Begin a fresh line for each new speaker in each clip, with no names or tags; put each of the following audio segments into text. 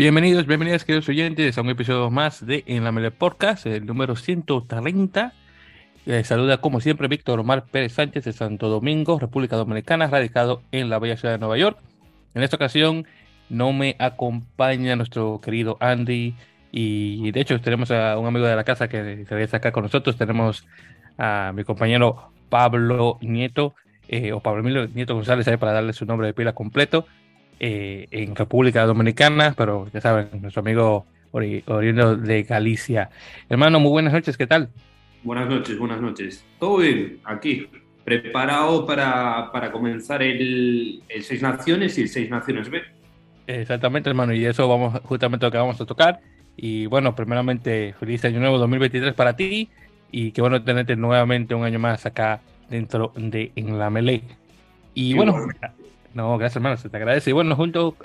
Bienvenidos, bienvenidas, queridos oyentes, a un episodio más de En la Mele Podcast, el número 130. Eh, saluda, como siempre, Víctor Omar Pérez Sánchez de Santo Domingo, República Dominicana, radicado en la bella ciudad de Nueva York. En esta ocasión no me acompaña nuestro querido Andy y de hecho tenemos a un amigo de la casa que está acá con nosotros. Tenemos a mi compañero Pablo Nieto, eh, o Pablo Emilio Nieto González, ahí para darle su nombre de pila completo. Eh, en República Dominicana, pero ya saben, nuestro amigo oriundo de Galicia. Hermano, muy buenas noches, ¿qué tal?
Buenas noches, buenas noches. Todo bien, aquí, preparado para, para comenzar el, el, Seis Naciones y el Seis Naciones B.
Exactamente, hermano, y eso vamos justamente lo que vamos a tocar. Y bueno, primeramente, feliz año nuevo 2023 para ti y qué bueno tenerte nuevamente un año más acá dentro de En la Melee. Y bueno, no, gracias hermano, se te agradece. Y bueno, junto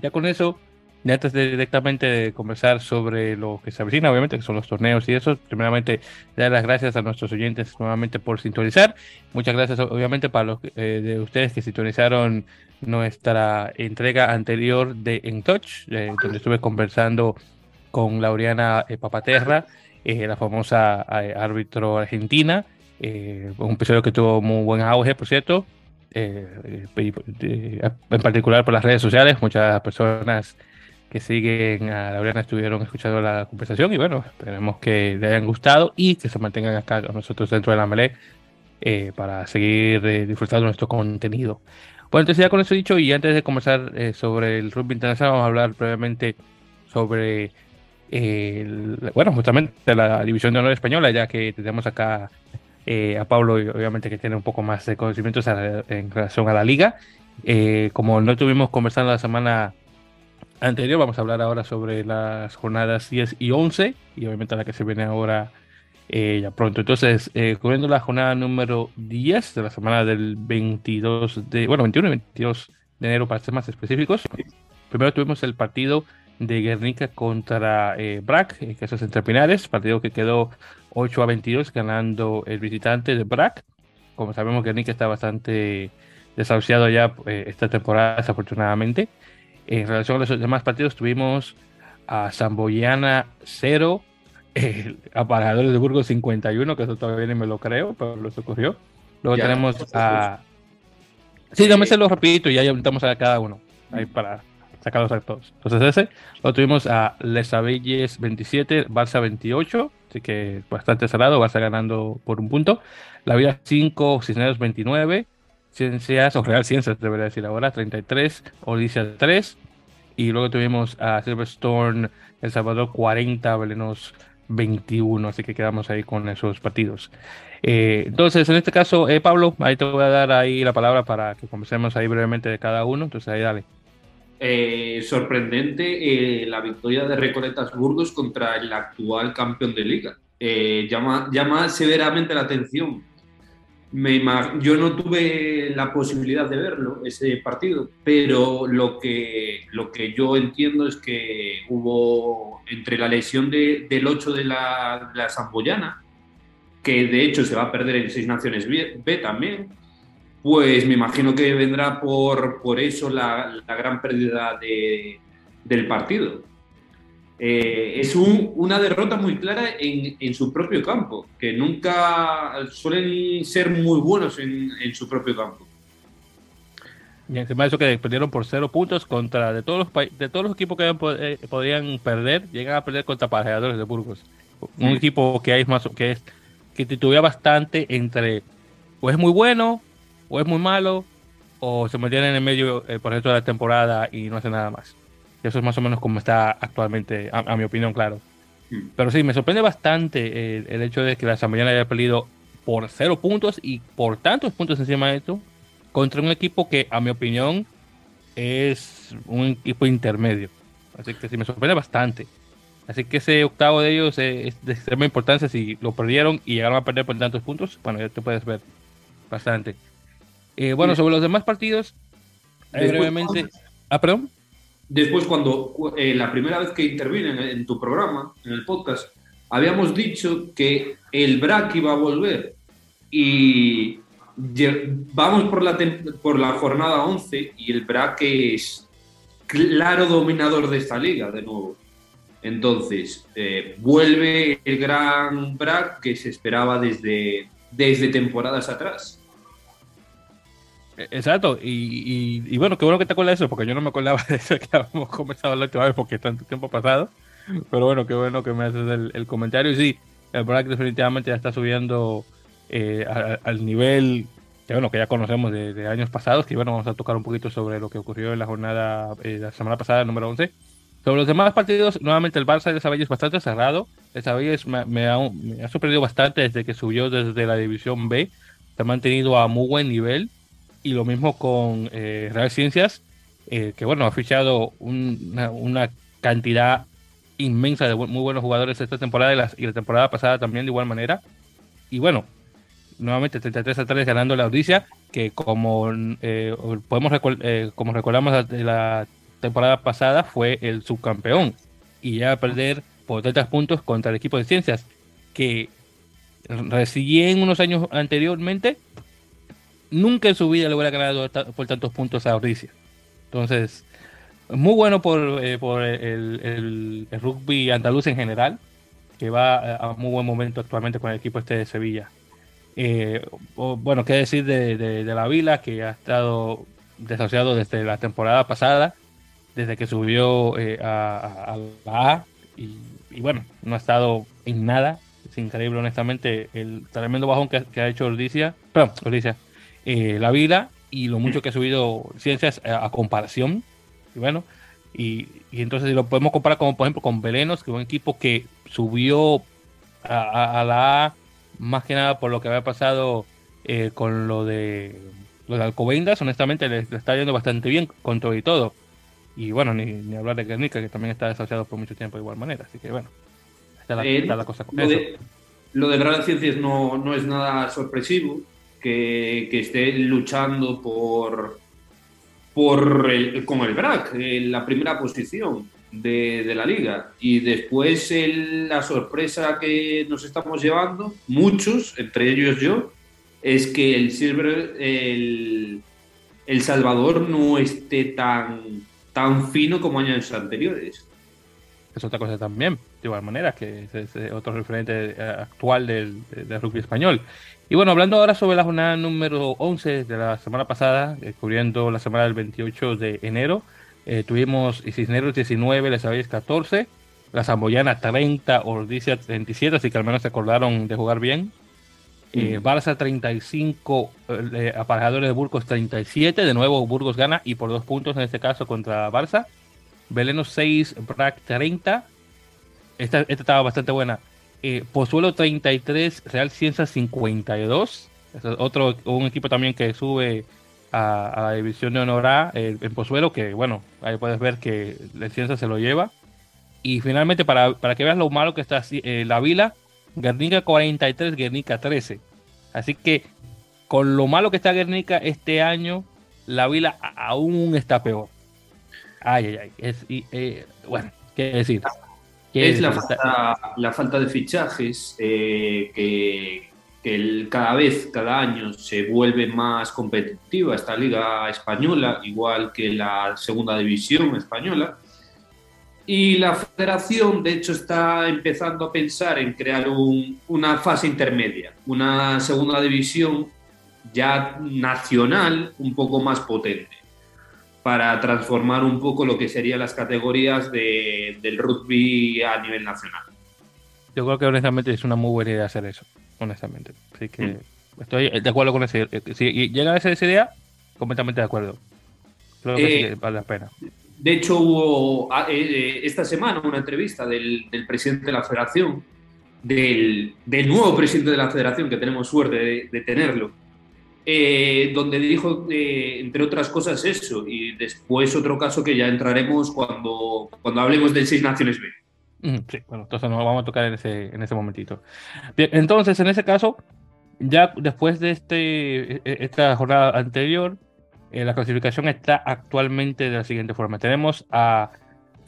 ya con eso, antes de directamente conversar sobre lo que se avecina, obviamente, que son los torneos y eso, primeramente dar las gracias a nuestros oyentes nuevamente por sintonizar. Muchas gracias, obviamente, para los eh, de ustedes que sintonizaron nuestra entrega anterior de En Touch, eh, donde estuve conversando con Laureana eh, Papaterra, la famosa árbitro argentina. un episodio que tuvo muy buen auge, por cierto. Eh, en particular por las redes sociales. Muchas personas que siguen a Laureana estuvieron escuchando la conversación y bueno, esperemos que les hayan gustado y que se mantengan acá con nosotros dentro de la Melee eh, para seguir eh, disfrutando nuestro contenido. Bueno, entonces ya con eso dicho y antes de comenzar sobre el rugby internacional, vamos a hablar brevemente sobre, bueno, justamente la división de honor española, ya que tenemos acá eh, a Pablo, obviamente, que tiene un poco más de conocimientos en relación a la liga. Eh, como no estuvimos conversando la semana anterior, vamos a hablar ahora sobre las jornadas 10 y 11, y obviamente la que se viene ahora eh, ya pronto. Entonces, cubriendo la jornada número 10 de la semana del 22 de, bueno, 21 y 22 de enero para ser más específicos. Primero tuvimos el partido de Guernica contra eh, Brac, que eso es entre Pinares, partido que quedó 8 a 22 ganando el visitante de Brac. Como sabemos, Guernica está bastante desahuciado ya eh, esta temporada, desafortunadamente. En relación a los demás partidos, tuvimos a Zamboyana 0, eh, Aparejadores de Burgos 51, que eso todavía ni me lo creo, pero lo ocurrió. Luego tenemos a. Sí, dame lo rapidito y ya invitamos a cada uno. Ahí para sacarlos a todos. Entonces ese lo tuvimos a Les Abelles 27, Barça 28, así que bastante cerrado, Barça ganando por un punto. La Vida 5, Cisneros 29, Ciencias, o Real Ciencias debería decir ahora, 33, Odisea 3. Y luego tuvimos a Silverstone El Salvador 40, Belenos 21, así que quedamos ahí con esos partidos. Eh, entonces, en este caso, eh, Pablo, ahí te voy a dar ahí la palabra para que conversemos ahí brevemente de cada uno. Entonces, ahí dale.
Eh, sorprendente eh, la victoria de Recoletas Burgos contra el actual campeón de liga. Eh, llama, llama severamente la atención. Me, yo no tuve la posibilidad de verlo, ese partido, pero lo que, lo que yo entiendo es que hubo entre la lesión de, del 8 de la, la Zamboyana, que de hecho se va a perder en Seis Naciones B también, pues me imagino que vendrá por, por eso la, gran pérdida del partido. Eh, es una derrota muy clara en, su propio campo, que nunca suelen ser muy buenos en, su propio campo.
Y encima de eso que perdieron por cero puntos contra de todos los de todos los equipos que eh, podían perder, llegan a perder contra Pareadores de Burgos. Un equipo que hay más que es que titubea bastante entre o es muy bueno o es muy malo o se mantiene en el medio eh, por el resto de la temporada y no hace nada más. Eso es más o menos como está actualmente, a, mi opinión, claro. Hmm. Pero sí, me sorprende bastante el, hecho de que la Asamblea haya perdido por cero puntos y por tantos puntos encima de esto contra un equipo que, a mi opinión, es un equipo intermedio. Así que sí, me sorprende bastante. Así que ese octavo de ellos es de extrema importancia. Si lo perdieron y llegaron a perder por tantos puntos, bueno, ya te puedes ver bastante. Eh, bueno, sobre los demás partidos, eh, brevemente. Ah, perdón.
Después, cuando eh, la primera vez que intervine en, tu programa, en el podcast, habíamos dicho que el BRAC iba a volver y vamos por la, por la jornada 11 y el BRAC es, claro dominador de esta liga, de nuevo. Entonces, eh, vuelve el gran Brad que se esperaba desde, desde temporadas atrás.
E, exacto, y, bueno, qué bueno que te acuerdas de eso, porque yo no me acordaba de eso que habíamos comenzado la última vez, porque tanto tiempo pasado. Pero bueno, qué bueno que me haces el, comentario. Y sí, el Brack definitivamente ya está subiendo eh, al nivel que, bueno, que ya conocemos de, años pasados. Que bueno, vamos a tocar un poquito sobre lo que ocurrió en la jornada eh, la semana pasada, número 11. Sobre los demás partidos, nuevamente el Barça de Sabella es bastante cerrado. El Sabella me, me, ha, me, ha, sorprendido bastante desde que subió desde la División B. Se ha mantenido a muy buen nivel. Y lo mismo con eh, Real Ciencias, eh, que bueno, ha fichado una, cantidad inmensa de muy buenos jugadores esta temporada y la, y la, temporada pasada también de igual manera. Y bueno, nuevamente 33 a 3 ganando la audiencia, que como eh, podemos eh, como recordamos de la temporada pasada fue el subcampeón y ya a perder por 30 puntos contra el equipo de ciencias que recién unos años anteriormente nunca en su vida le hubiera ganado por tantos puntos a Ordicia. Entonces, muy bueno por, eh, por el, rugby andaluz en general, que va a muy buen momento actualmente con el equipo este de Sevilla. Eh, bueno, qué decir de, la Vila, que ha estado desasociado desde la temporada pasada, desde que subió eh, a, la A, y, bueno, no ha estado en nada. Es increíble, honestamente, el tremendo bajón que, ha hecho Ordicia, perdón, Ordicia, eh, la vida y lo mucho que ha subido ciencias a, comparación. Y bueno, y, entonces si lo podemos comparar como por ejemplo con Belenos, que es un equipo que subió a, la A más que nada por lo que había pasado eh, con lo de los Alcobendas, honestamente le, está yendo bastante bien con todo y todo. Y bueno, ni, hablar de Guernica, que también está desasociado por mucho tiempo de igual manera. Así que bueno, está la,
eh,
cosa con
lo eso. De, lo de Gran Ciencias no, no es nada sorpresivo que, que esté luchando por, por el, con el BRAC en la primera posición de, de la liga. Y después el, la sorpresa que nos estamos llevando, muchos, entre ellos yo, es que el Silver, el, el Salvador no esté tan, tan fino como años anteriores.
Es otra cosa también, de igual manera, que es, otro referente eh, actual del, del rugby español. Y bueno, hablando ahora sobre la jornada número 11 de la semana pasada, eh, cubriendo la semana del 28 de enero, eh, tuvimos Cisneros 19, Les Avillas 14, la Zamboyana 30, Ordicia 37, así que al menos se acordaron de jugar bien. Eh, Barça 35, eh, aparejadores de Burgos 37, de nuevo Burgos gana y por dos puntos en este caso contra Barça. Beleno 6, Brac 30. Esta, esta estaba bastante buena. Eh, Pozuelo 33, Real Ciencias 52. Es otro, un equipo también que sube a, la división de honor A en Pozuelo, que bueno, ahí puedes ver que la Ciencia se lo lleva. Y finalmente, para, para que veas lo malo que está eh, la Vila, Guernica 43, Guernica 13. Así que con lo malo que está Guernica este año, la Vila aún está peor. Ay, ay, ay. Eh, bueno, qué decir
es la falta, la falta, de fichajes eh, que, que cada vez, cada año, se vuelve más competitiva esta liga española, igual que la segunda división española. Y la federación, de hecho, está empezando a pensar en crear un, una fase intermedia, una segunda división ya nacional un poco más potente para transformar un poco lo que serían las categorías de, del rugby a nivel nacional.
Yo creo que honestamente es una muy buena idea hacer eso, honestamente. Así que mm. estoy de acuerdo con esa idea. Si llega a esa idea, completamente de acuerdo. Creo que, eh, vale la pena.
De hecho, hubo ah, eh, eh, esta semana una entrevista del, del presidente de la federación, del, del, nuevo presidente de la federación, que tenemos suerte de, de tenerlo, eh, donde dijo, eh, entre otras cosas, eso. Y después otro caso que ya entraremos cuando, cuando hablemos del Seis Naciones B.
Sí, bueno, entonces nos vamos a tocar en ese, en ese momentito. Bien, entonces, en ese caso, ya después de este, e, e, esta jornada anterior, eh, la clasificación está actualmente de la siguiente forma. Tenemos a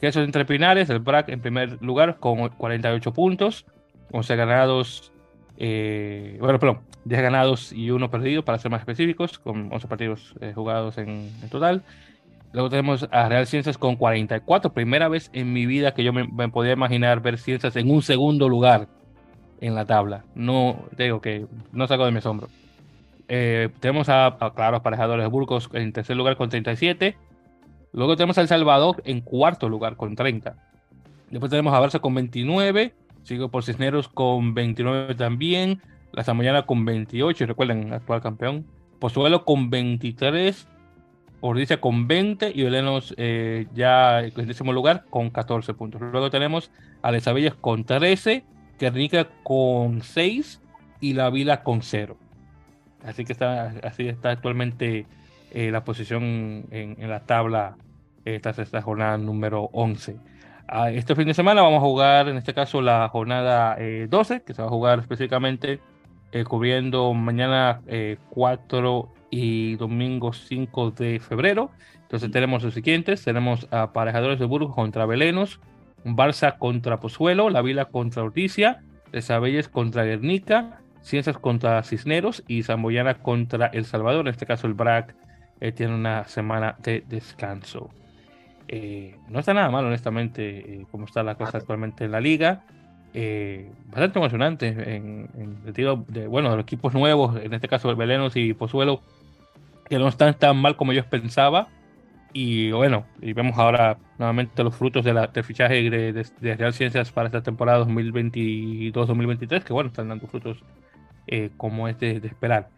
Quesos Entre Pinares, el BRAC en primer lugar con 48 puntos, 11 ganados, eh, bueno, perdón, 10 ganados y 1 perdido, para ser más específicos, con 11 partidos eh, jugados en, total. Luego tenemos a Real Ciencias con 44. Primera vez en mi vida que yo me, podía imaginar ver Ciencias en un segundo lugar en la tabla. No, digo que no saco de mi asombro. Eh, tenemos a, a, claro, aparejadores Burgos en tercer lugar con 37. Luego tenemos a El Salvador en cuarto lugar con 30. Después tenemos a Barça con 29. Sigo por Cisneros con 29 también. La Samoyana con 28. Recuerden, actual campeón. Pozuelo con 23. Ordicia con 20 y Belenos eh, ya en décimo lugar con 14 puntos. Luego tenemos a Lesabellas con 13, Guernica con 6 y La Vila con 0. Así que está, así está actualmente eh, la posición en, la tabla esta, esta jornada número 11. Este fin de semana vamos a jugar, en este caso, la jornada 12, eh, que se va a jugar específicamente cubriendo mañana 4 y domingo 5 de febrero. Entonces tenemos los siguientes, tenemos a Parejadores de Burgos contra Belenos, Barça contra Pozuelo, La Vila contra Orticia, Desabelles contra Guernica, Ciencias contra Cisneros y Zamboyana contra El Salvador. En este caso el BRAC eh, tiene una semana de descanso. Eh, no está nada mal, honestamente, eh, como está la cosa actualmente en la liga. bastante emocionante en, el sentido de, bueno, de los equipos nuevos, en este caso Belenos y Pozuelo, que no están tan mal como yo pensaba. Y bueno, y vemos ahora nuevamente los frutos de la, del fichaje de, Real Ciencias para esta temporada 2022-2023, que bueno, están dando frutos eh, como es de, esperar.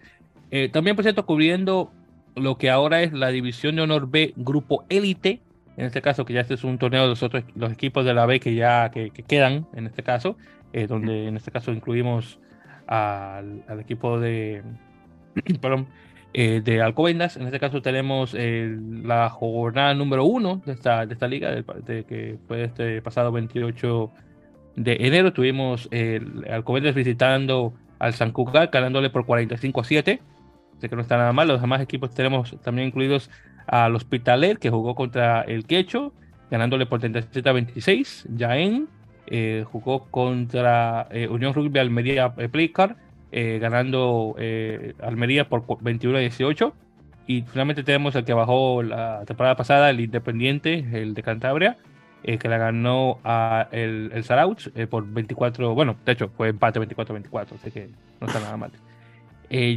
Eh, también, por cierto, cubriendo lo que ahora es la División de Honor B Grupo Élite, en este caso, que ya este es un torneo de los otros los equipos de la B que ya que, quedan, en este caso, eh, donde en este caso incluimos al, al equipo de, perdón, eh, de Alcobendas. En este caso tenemos eh, la jornada número uno de esta, de esta liga, de, que fue este pasado 28 de enero. Tuvimos el Alcobendas visitando al San Cugat, ganándole por 45 a 7. Así que no está nada mal. Los demás equipos tenemos también incluidos al Hospitaler, que jugó contra el Quecho, ganándole por 37 a 26. Jaén eh, jugó contra Unión Rugby Almería eh, ganando eh, Almería por 21 a 18. Y finalmente tenemos el que bajó la temporada pasada, el Independiente, el de Cantabria, eh, que la ganó a el, el por 24, bueno, de hecho fue empate 24-24, así que no está nada mal.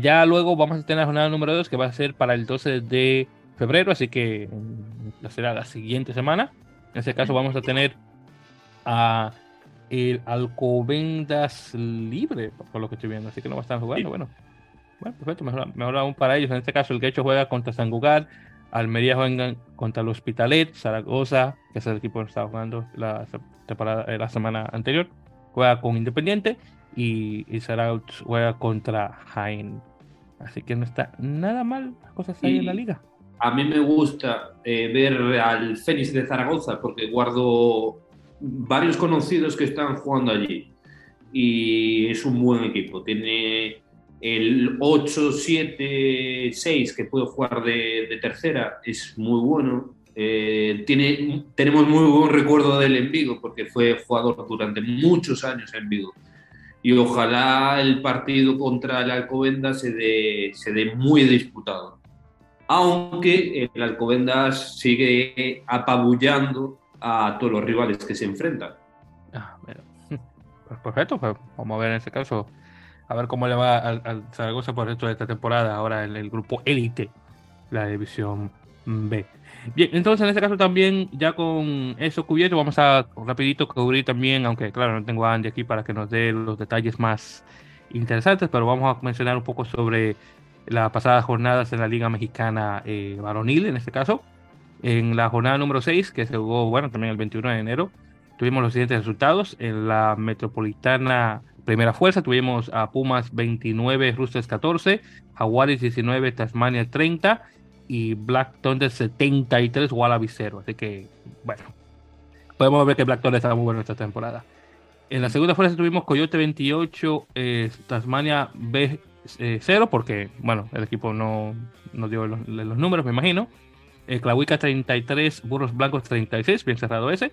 ya luego vamos a tener la jornada número 2 que va a ser para el 12 de febrero, así que mm, será la siguiente semana. En este caso vamos a tener a el Alcobendas libre, por lo que estoy viendo, así que no va a estar jugando. Bueno, bueno, perfecto, mejor, aún para ellos. En este caso, el Quecho juega contra San Gugar, Almería juega contra el Hospitalet, Zaragoza, que es el equipo que estaba jugando la, temporada, eh, la semana anterior, juega con Independiente y, y Zaragoza juega contra Jaén. Así que no está nada mal las cosas ahí en la liga.
A mí me gusta eh, ver al Fénix de Zaragoza porque guardo varios conocidos que están jugando allí y es un buen equipo. Tiene el 8-7-6 que puede jugar de, tercera, es muy bueno. Eh, tenemos muy buen recuerdo del en Vigo porque fue jugador durante muchos años en Vigo. Y ojalá el partido contra el Alcobendas se dé, se dé muy disputado. Aunque el Alcobendas sigue apabullando a todos los rivales que se enfrentan.
Ah, pues perfecto, pues vamos a ver en este caso, a ver cómo le va al, Zaragoza por el de esta temporada, ahora en el grupo élite, la división B. Bien, entonces en este caso también, ya con eso cubierto, vamos a rapidito cubrir también, aunque claro, no tengo a Andy aquí para que nos dé los detalles más interesantes, pero vamos a mencionar un poco sobre las pasadas jornadas en la Liga Mexicana eh, Varonil, en este caso. En la jornada número 6, que se jugó, bueno, también el 21 de enero, tuvimos los siguientes resultados. En la Metropolitana Primera Fuerza tuvimos a Pumas 29, Roosters 14, Jaguares 19, Tasmania 30 y Black Thunder 73, Wallaby 0. Así que, bueno, podemos ver que Black Thunder está muy bueno esta temporada. En la segunda fuerza tuvimos Coyote 28, eh, Tasmania B 0, porque, bueno, el equipo no, no dio los, los números, me imagino. Eh, Clauica 33, Burros Blancos 36, bien cerrado ese.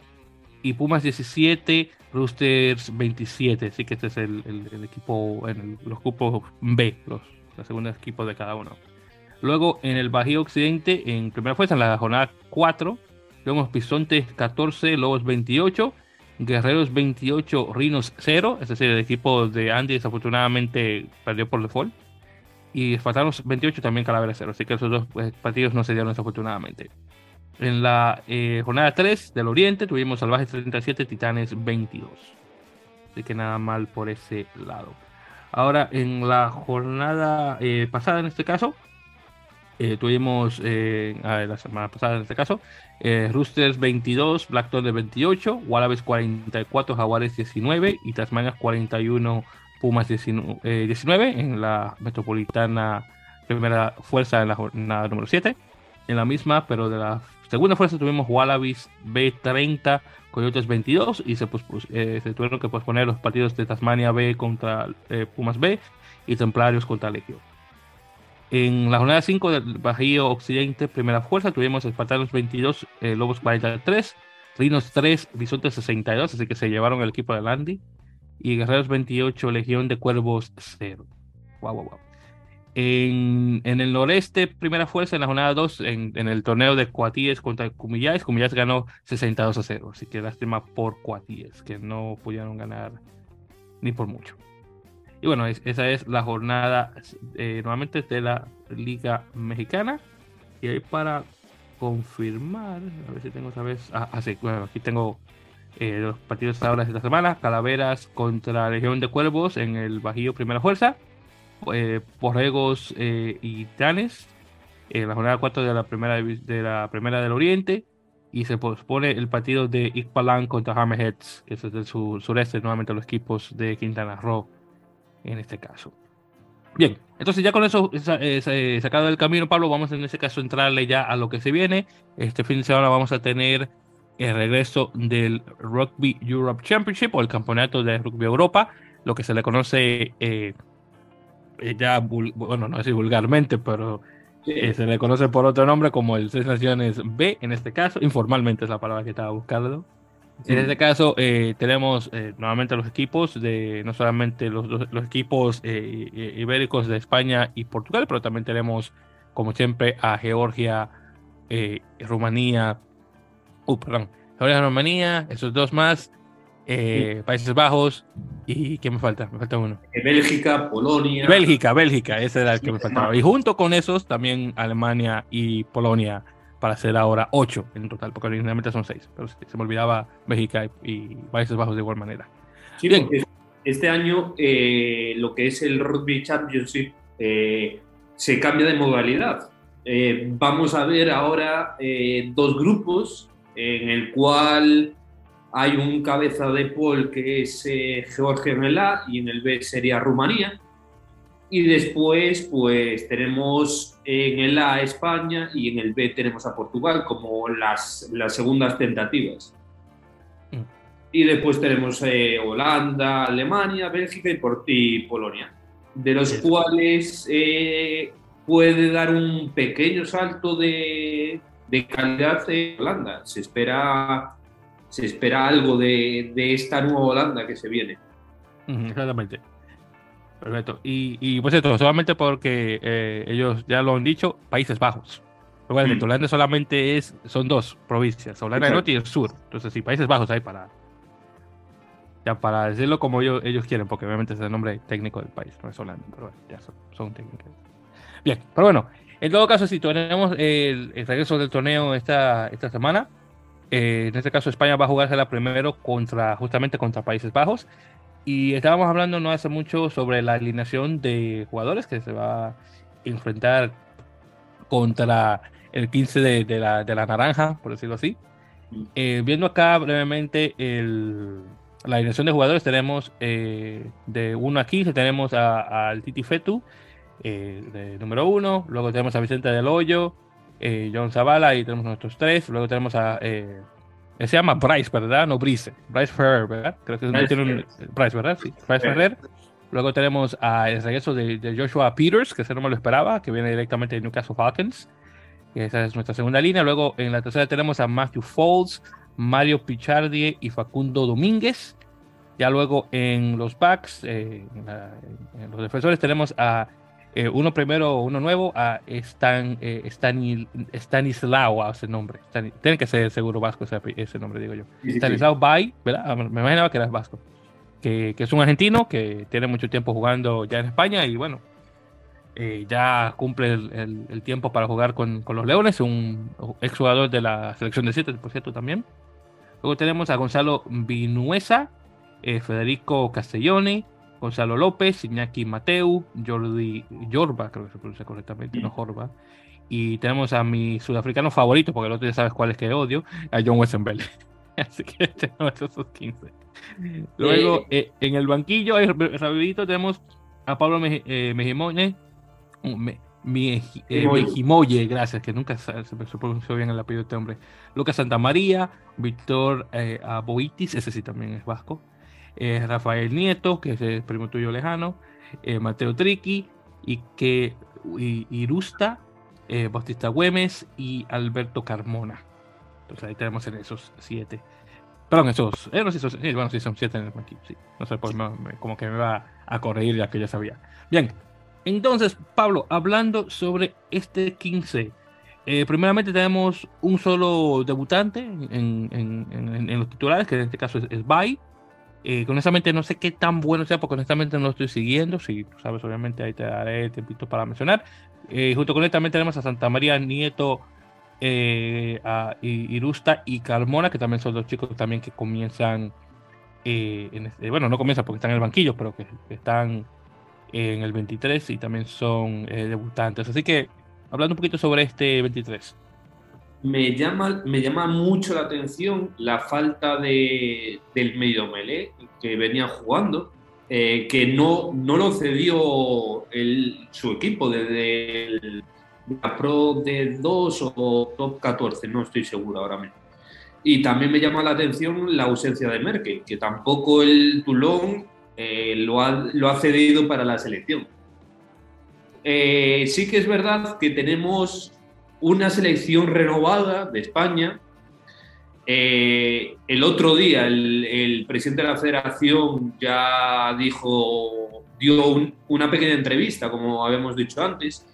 Y Pumas 17, Roosters 27. Así que este es el, equipo en los grupos B, los, los segundos equipos de cada uno. Luego en el Bajío Occidente, en primera fuerza, en la jornada 4, tenemos Pisontes 14, Lobos 28, Guerreros 28, Rinos 0, es decir, el equipo de Andy desafortunadamente perdió por default. Y Espartanos 28 también Calavera 0, así que esos dos pues, partidos no se dieron desafortunadamente. En la eh, jornada 3 del Oriente tuvimos Salvajes 37, Titanes 22. Así que nada mal por ese lado. Ahora, en la jornada eh, pasada, en este caso, eh, tuvimos la semana pasada, en este caso, Roosters 22, Black de 28, Wallabies 44, Jaguares 19 y Tasmanias 41, Pumas 19, en la metropolitana primera fuerza en la jornada número 7. En la misma, pero de la Segunda fuerza tuvimos Wallabies B30, Coyotes 22 y se, eh, se tuvieron que posponer los partidos de Tasmania B contra eh, Pumas B y Templarios contra Legio. En la jornada 5 del Bajío Occidente, primera fuerza, tuvimos Espartanos 22, eh, Lobos 43, Rinos 3, Bisontes 62, así que se llevaron el equipo de Landy. Y Guerreros 28, Legión de Cuervos 0. Wow, wow, wow. En, el noreste, primera fuerza en la jornada 2, en, el torneo de Cuatíes contra Cumillás. Cumillás ganó 62 a 0, así que lástima por Cuatíes, que no pudieron ganar ni por mucho. Y bueno, esa es la jornada eh, nuevamente de la Liga Mexicana. Y ahí para confirmar, a ver si tengo esa vez. Ah, ah sí, bueno, aquí tengo eh, los partidos ahora de esta semana: Calaveras contra Legión de Cuervos en el Bajío Primera Fuerza eh, Borregos eh, y Tanes en la jornada 4 de la primera de la primera del Oriente y se pospone el partido de Ixpalan contra Hammerheads, que es del sureste, nuevamente los equipos de Quintana Roo en este caso. Bien, entonces ya con eso eh, sacado del camino, Pablo, vamos en este caso a entrarle ya a lo que se viene. Este fin de semana vamos a tener el regreso del Rugby Europe Championship o el campeonato de Rugby Europa, lo que se le conoce eh, eh, ya, bueno, no así vulgarmente, pero eh, se le conoce por otro nombre como el Seis Naciones B, en este caso, informalmente es la palabra que estaba buscando. En este caso eh, tenemos nuevamente los equipos de no solamente los, los, equipos ibéricos de España y Portugal, pero también tenemos como siempre a Georgia, Rumanía, uh, perdón, Georgia, Rumanía, esos dos más, Países Bajos, ¿Y qué me falta? Me falta uno.
Eh, Bélgica, Polonia.
Bélgica, Bélgica, ese era el que me faltaba. Y junto con esos también Alemania y Polonia para hacer ahora ocho en total, porque originalmente son seis, pero se me olvidaba Bélgica y, Países Bajos de igual manera.
Sí, Bien. este año eh, lo que es el Rugby Championship eh, se cambia de modalidad. vamos a ver ahora dos grupos en el cual hay un cabeza de pol que es eh, Georgia en el A y en el B sería Rumanía. Y después, pues tenemos en el A España y en el B tenemos a Portugal como las, las segundas tentativas. Mm. Y después tenemos eh, Holanda, Alemania, Bélgica y, Polonia, de los cuales eh, puede dar un pequeño salto de, de calidad en Holanda. Se espera se espera algo de, esta nueva Holanda que se viene.
Exactamente. Perfecto. Y, y pues esto, solamente porque eh, ellos ya lo han dicho, Países Bajos. Bueno, mm. Holanda solamente es, son dos provincias, Holanda del Norte y el Sur. Entonces, sí, Países Bajos hay para, ya para decirlo como ellos, ellos quieren, porque obviamente es el nombre técnico del país, no es Holanda, pero bueno, ya son, son técnicos. Bien, pero bueno, en todo caso, si tenemos el, el regreso del torneo esta, esta semana, eh, en este caso, España va a jugársela primero contra, justamente contra Países Bajos. Y estábamos hablando no hace mucho sobre la alineación de jugadores que se va a enfrentar contra el 15 de, la, de la, naranja, por decirlo así. Eh, viendo acá brevemente el, la alineación de jugadores, tenemos eh, de 1 a 15, tenemos al Titi Fetu, de número 1, luego tenemos a Vicente del Hoyo, eh, John Zavala, y tenemos nuestros tres. Luego tenemos a. Se llama Bryce, ¿verdad? No Brice. Bryce Ferrer, ¿verdad? Creo que Bryce, tiene un, Bryce ¿verdad? Sí, Bryce Ferrer. Luego tenemos a el regreso de, Joshua Peters, que ese no me lo esperaba, que viene directamente de Newcastle Falcons. Esa es nuestra segunda línea. Luego en la tercera tenemos a Matthew Foles, Mario Pichardi y Facundo Domínguez. Ya luego en los backs, eh, en, los defensores tenemos a uno primero, uno nuevo, a Stan, Stanislao, ese nombre. tiene que ser seguro vasco ese, nombre, digo yo. Stanislao Bay, ¿verdad? Me imaginaba que era vasco. Que, que, es un argentino que tiene mucho tiempo jugando ya en España y bueno, eh, ya cumple el, tiempo para jugar con, los Leones, un exjugador de la selección de 7, por cierto, también. Luego tenemos a Gonzalo Vinuesa, eh, Federico Castelloni, Gonzalo López, Iñaki Mateu, Jordi Jorba, creo que se pronuncia correctamente, no Jorba. Y tenemos a mi sudafricano favorito, porque el otro ya sabes cuál es que odio, a John Westenbell. Así que tenemos esos 15. Luego, eh, en el banquillo, rapidito, tenemos a Pablo Mejimone, me, mi, eh, gracias, que nunca se, se pronunció bien el apellido de este hombre. Lucas Santamaría, Víctor eh, Aboitis, ese sí también es vasco. Eh, Rafael Nieto, que es el primo tuyo lejano. Eh, Mateo Triqui, y que Irusta, Bautista Güemes y Alberto Carmona. Entonces ahí tenemos en esos siete. Perdón, esos. no sé, esos bueno, sí, son siete en el sí. No sé, pues como que me va a corregir ya que ya sabía. Bien, entonces, Pablo, hablando sobre este 15, eh, primeramente tenemos un solo debutante en, los titulares, que en este caso es, es Bay. Eh, honestamente no sé qué tan bueno sea, porque honestamente no lo estoy siguiendo. Si tú sabes, obviamente ahí te daré tiempito para mencionar. Eh, junto con él también tenemos a Santa María Nieto, a Irusta y Carmona, que también son dos chicos también que comienzan, este, bueno, no comienzan porque están en el banquillo, pero que están en el 23 y también son eh, debutantes. Así que, hablando un poquito sobre este 23.
Me llama, me llama mucho la atención la falta de, del medio melee que venía jugando, eh, que no, no lo cedió el, su equipo desde la Pro de 2 o Top 14, no estoy seguro ahora mismo. Y también me llama la atención la ausencia de Merkel, que tampoco el Toulon eh, lo, ha, cedido para la selección. Eh, sí que es verdad que tenemos una selección renovada de España. Eh, el otro día el, presidente de la federación ya dijo, dio una pequeña entrevista, como habíamos dicho antes,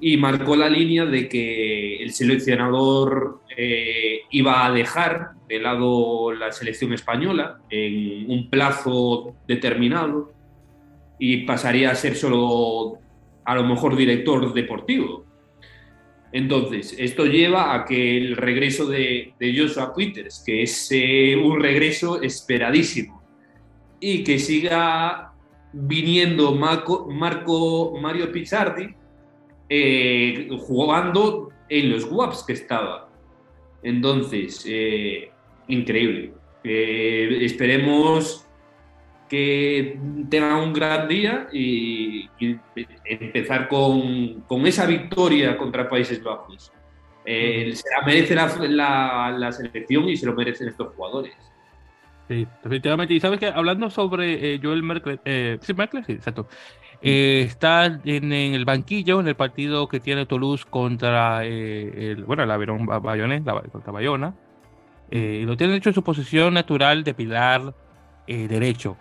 y marcó la línea de que el seleccionador eh, iba a dejar de lado la selección española en un plazo determinado y pasaría a ser solo a lo mejor director deportivo. Entonces, esto lleva a que el regreso de, Joshua Peters, que es eh, un regreso esperadísimo, y que siga viniendo Marco, Marco Mario Pizzardi, eh, jugando en los WAPs que estaba. Entonces, eh, increíble. Esperemos que tenga un gran día y, empezar con, esa victoria contra Países Bajos. se la merece la, selección y se lo merecen estos jugadores.
Sí, definitivamente. Y sabes que hablando sobre Joel Merkel, sí, Merkel, sí, exacto. Eh, está en, el banquillo en el partido que tiene Toulouse contra eh, el, bueno, la Verón Bayonne, contra Bayona. Eh, y lo tiene hecho en su posición natural de pilar derecho.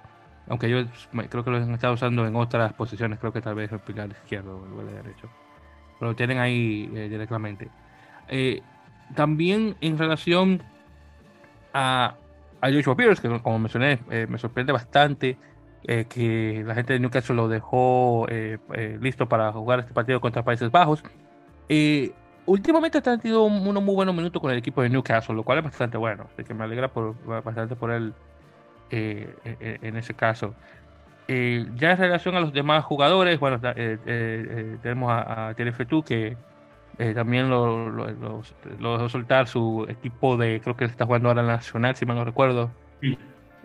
Aunque yo creo que lo han estado usando en otras posiciones, creo que tal vez el pilar izquierdo o el derecho. Pero lo tienen ahí directamente. también en relación a, a Joshua Pierce, que como mencioné, me sorprende bastante eh, que la gente de Newcastle lo dejó eh, eh, listo para jugar este partido contra Países Bajos. últimamente ha tenido unos muy buenos minutos con el equipo de Newcastle, lo cual es bastante bueno, así que me alegra por, bastante por él en ese caso. ya en relación a los demás jugadores, bueno, tenemos a, a que también lo, lo, dejó soltar su equipo de, creo que está jugando ahora en Nacional, si mal no recuerdo.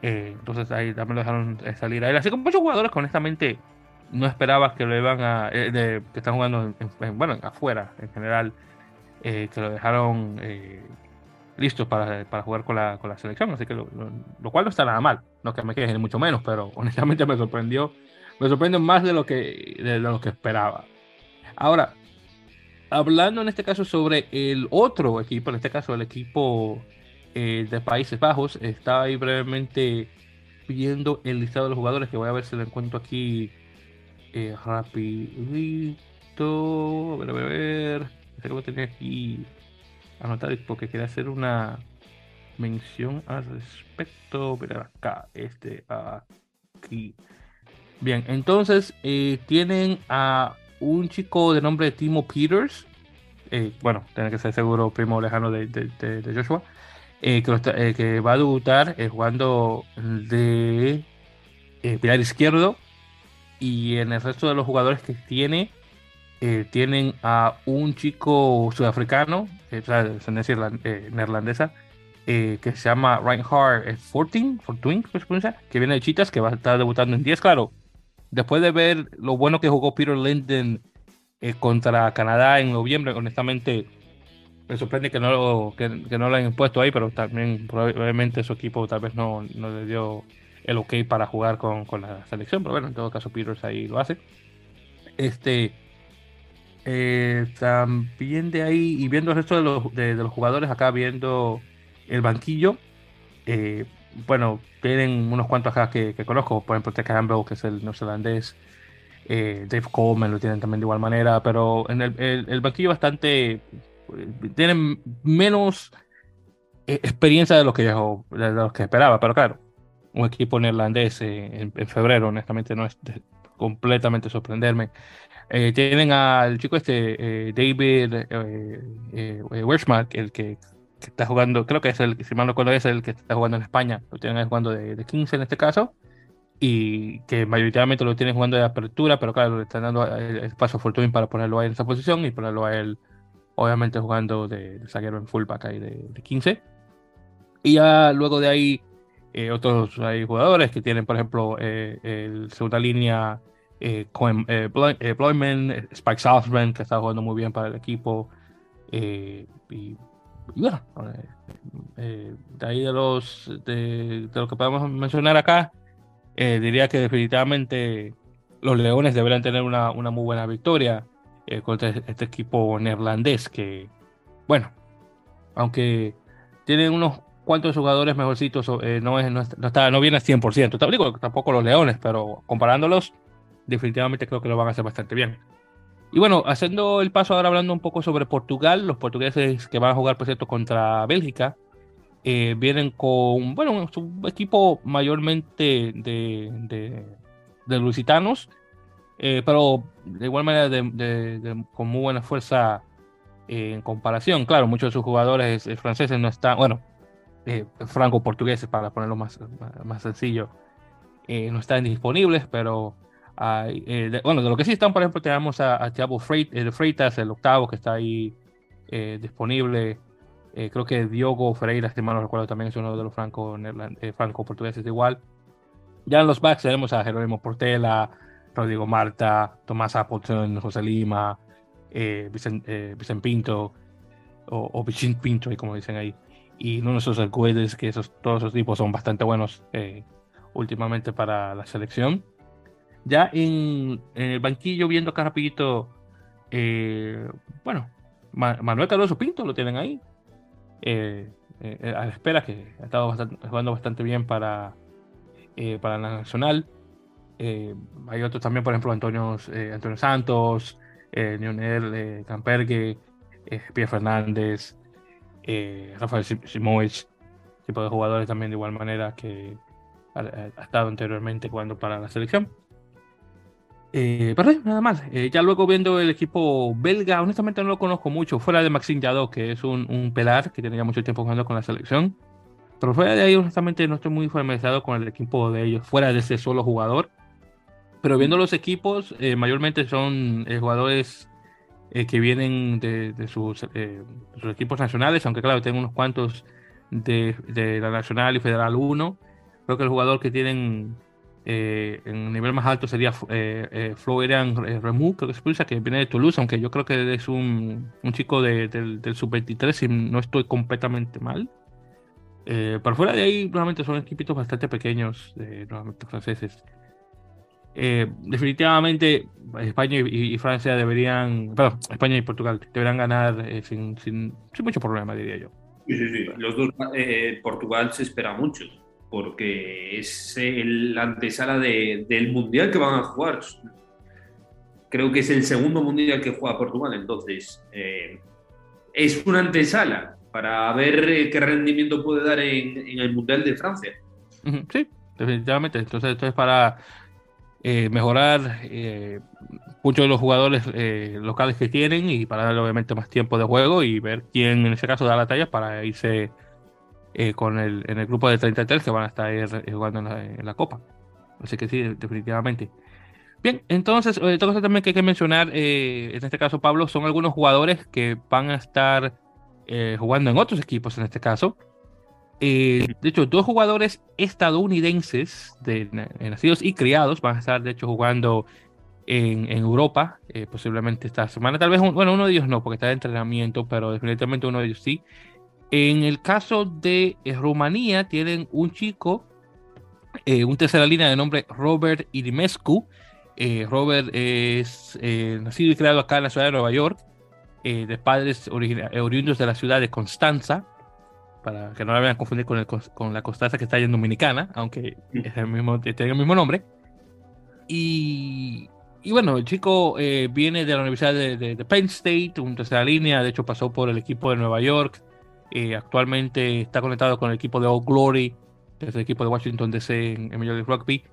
Eh, entonces ahí también lo dejaron eh, salir a él. Así como muchos jugadores que honestamente no esperabas que lo iban a. Eh, que están jugando, bueno, afuera en general, que lo dejaron listos para, para, jugar con la, con la selección. Así que lo, cual no está nada mal. No que me quede ni mucho menos, pero honestamente me sorprendió. Me sorprendió más de lo que, de lo que esperaba. Ahora, hablando en este caso sobre el otro equipo, en este caso el equipo eh, de Países Bajos. Estaba ahí brevemente viendo el listado de los jugadores, que voy a ver si lo encuentro aquí eh, rapidito. A ver, a ver, a ver. Creo que tenía aquí anotar porque quería hacer una mención al respecto. Pero acá, este, aquí. Bien, entonces eh, tienen a un chico de nombre Timo Peters. Eh, bueno, tiene que ser seguro primo lejano de, de, Joshua. Eh, que, que, va a debutar jugando de pilar izquierdo. Y en el resto de los jugadores que tiene, tienen a un chico sudafricano, o sea, neerlandesa, que se llama Reinhard Fortin, Fortuin, que viene de Chitas, que va a estar debutando en 10. Claro, después de ver lo bueno que jugó Peter Linden eh, contra Canadá en noviembre, honestamente me sorprende que no, lo, que, no lo hayan puesto ahí, pero también probablemente su equipo tal vez no, no le dio el ok para jugar con, con, la selección, pero bueno, en todo caso Peters ahí lo hace. Este, eh, también de ahí, y viendo el resto de los, de, los jugadores acá, viendo el banquillo, eh, bueno, tienen unos cuantos acá que, conozco, por ejemplo, Ted Campbell, que es el neozelandés, eh, Dave Coleman lo tienen también de igual manera, pero en el, el, banquillo bastante, tienen menos eh, experiencia de lo, que yo, de lo que esperaba, pero claro, un equipo neerlandés en, febrero, honestamente, no es completamente sorprenderme. Eh, tienen al chico este, David eh, el que que está jugando, creo que es el, si mal no recuerdo, es el que está jugando en España, lo tienen jugando de, 15 en este caso, y que mayoritariamente lo tienen jugando de apertura, pero claro, le están dando el, espacio a Fortuny para ponerlo ahí en esa posición y ponerlo a él, obviamente, jugando de, zaguero en fullback ahí de, 15. Y ya luego de ahí, eh, otros hay jugadores que tienen, por ejemplo, eh, el segunda línea, eh, eh, eh Spike Southman, que está jugando muy bien para el equipo. y y bueno, eh, eh, de ahí de los de, lo que podemos mencionar acá, eh, diría que definitivamente los Leones deberían tener una, una muy buena victoria contra este equipo neerlandés que, bueno, aunque tienen unos cuantos jugadores mejorcitos, no, es, no, está, no viene al 100%. Digo, tampoco los Leones, pero comparándolos, definitivamente creo que lo van a hacer bastante bien. Y bueno, haciendo el paso ahora hablando un poco sobre Portugal, los portugueses que van a jugar, por cierto, contra Bélgica, eh, vienen con, bueno, un equipo mayormente de, de, lusitanos, eh, pero de igual manera de, con muy buena fuerza eh, en comparación. Claro, muchos de sus jugadores franceses no están, bueno, franco-portugueses, para ponerlo más, más sencillo, no están disponibles, pero eh, bueno, de lo que sí están, por ejemplo, tenemos a, a Thiago Freitas, el octavo, que está ahí eh, disponible. Eh, creo que Diogo Ferreira, si mal no recuerdo, también es uno de los franco-portugueses de igual. Ya en los backs tenemos a Jerónimo Portela, Rodrigo Marta, Tomás Appleton, José Lima, Vicente, Pinto, o, o Vicente Pinto, como dicen ahí. Y uno de esos Arguedes, que esos, todos esos tipos son bastante buenos últimamente para la selección. Ya en, el banquillo, viendo acá rapidito, eh, bueno, Manuel Cardoso Pinto lo tienen ahí. Eh, eh, a la espera, que ha estado jugando bastante bien para, para la Nacional. hay otros también, por ejemplo, Antonio, Antonio Santos, Lionel Campergue, Pierre Fernández, Rafael Simovic, tipo de jugadores también de igual manera que ha estado anteriormente jugando para la selección. Eh, pero nada más. Eh, ya luego viendo el equipo belga, honestamente no lo conozco mucho, fuera de Maxime Jadot, que es un, un pelar que tenía mucho tiempo jugando con la selección. Pero fuera de ahí, honestamente, no estoy muy familiarizado con el equipo de ellos, fuera de ese solo jugador. Pero viendo los equipos, eh, mayormente son eh, jugadores que vienen de, de sus, sus, equipos nacionales, aunque claro, tengo unos cuantos de, de la Nacional y Federal 1. Creo que el jugador que tienen eh, en nivel más alto sería eh, eh, Florian Remu, creo que se pronuncia, que viene de Toulouse, aunque yo creo que es un, un chico de, del, del sub-23 y no estoy completamente mal. Eh, por fuera de ahí, normalmente son equipitos bastante pequeños, normalmente franceses. definitivamente España y, Francia deberían, perdón, España y Portugal deberían ganar sin, sin, sin, mucho problema, diría yo.
Sí, sí, sí. Los dos, Portugal se espera mucho porque es la antesala del Mundial que van a jugar. creo que es el segundo mundial que juega Portugal, entonces eh, es una antesala para ver eh, qué rendimiento puede dar en, el Mundial de Francia.
Sí, definitivamente. Entonces, esto es para eh, mejorar muchos de los jugadores locales que tienen y para darle obviamente más tiempo de juego y ver quién en ese caso da la talla para irse con el, en el grupo de 33 que van a estar jugando en la Copa. Así que sí, definitivamente. Bien, entonces, otra cosa también que hay que mencionar, eh, en este caso, Pablo, son algunos jugadores que van a estar eh, jugando en otros equipos, en este caso. Eh, de hecho, dos jugadores estadounidenses, de, nacidos y criados, van a estar, de hecho, jugando en, en Europa, posiblemente esta semana. Tal vez, bueno, uno de ellos no, porque está de entrenamiento, pero definitivamente uno de ellos sí. En el caso de Rumanía, tienen un chico, un tercera línea de nombre Robert Irimescu, eh, Robert es eh, nacido y creado acá en la ciudad de Nueva York, eh, de padres oriundos de la ciudad de Constanza, para que no la vayan a confundir con, con la Constanza que está en Dominicana, aunque es el mismo, tiene el mismo nombre. Y, y bueno, el chico viene de la Universidad de, Penn State, un tercera línea, de hecho pasó por el equipo de Nueva York, actualmente está conectado con el equipo de Old Glory, que es el equipo de Washington DC en, en Major League Rugby.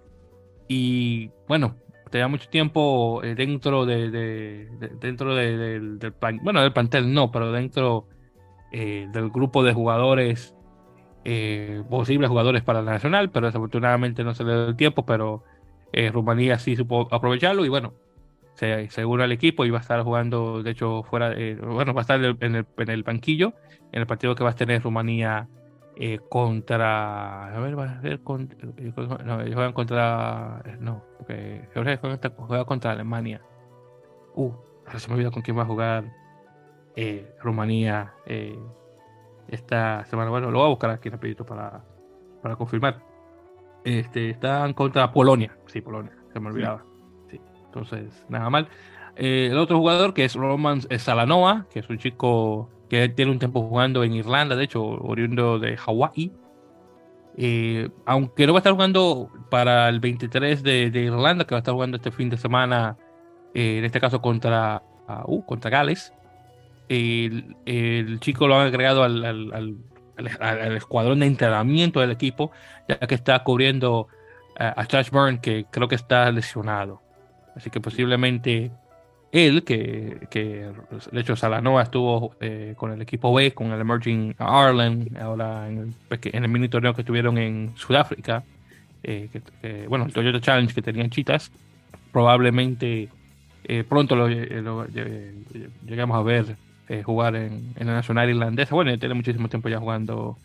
Y bueno, tenía mucho tiempo eh, dentro de, dentro del, del bueno del plantel no pero dentro eh, del grupo de jugadores eh, posibles jugadores para la nacional pero desafortunadamente no se le dio el tiempo pero Rumanía sí supo aprovecharlo y bueno se, se al equipo y va a estar jugando de hecho fuera bueno va a estar en el, en el banquillo en el partido que va a tener Rumanía eh, contra. A ver, va a ser contra. Eh, no, ellos juegan contra. Eh, no, porque Georgia juega contra Alemania. Uh, ahora se me olvidó con quién va a jugar Rumanía esta semana. Bueno, lo voy a buscar aquí rapidito para, para confirmar. Este, están contra Polonia. Sí, Polonia, se me olvidaba. Sí, entonces, nada mal. el otro jugador que es Roman Salanoa, que es un chico que tiene un tiempo jugando en Irlanda, de hecho, oriundo de Hawái. Eh, aunque no va a estar jugando para el 23 de, Irlanda, que va a estar jugando este fin de semana, eh, en este caso contra, uh, contra Gales. El, chico lo han agregado al, al, escuadrón de entrenamiento del equipo, ya que está cubriendo a Josh Byrne, que creo que está lesionado. Así que posiblemente él, que, que de hecho Salanoa estuvo eh, con el equipo B, con el Emerging Ireland, ahora en el, en el mini torneo que estuvieron en Sudáfrica, eh, bueno, el Toyota Challenge que tenían chitas, probablemente eh, pronto lo, llegamos a ver jugar en, en, la Nacional Irlandesa. Bueno, tiene muchísimo tiempo ya jugando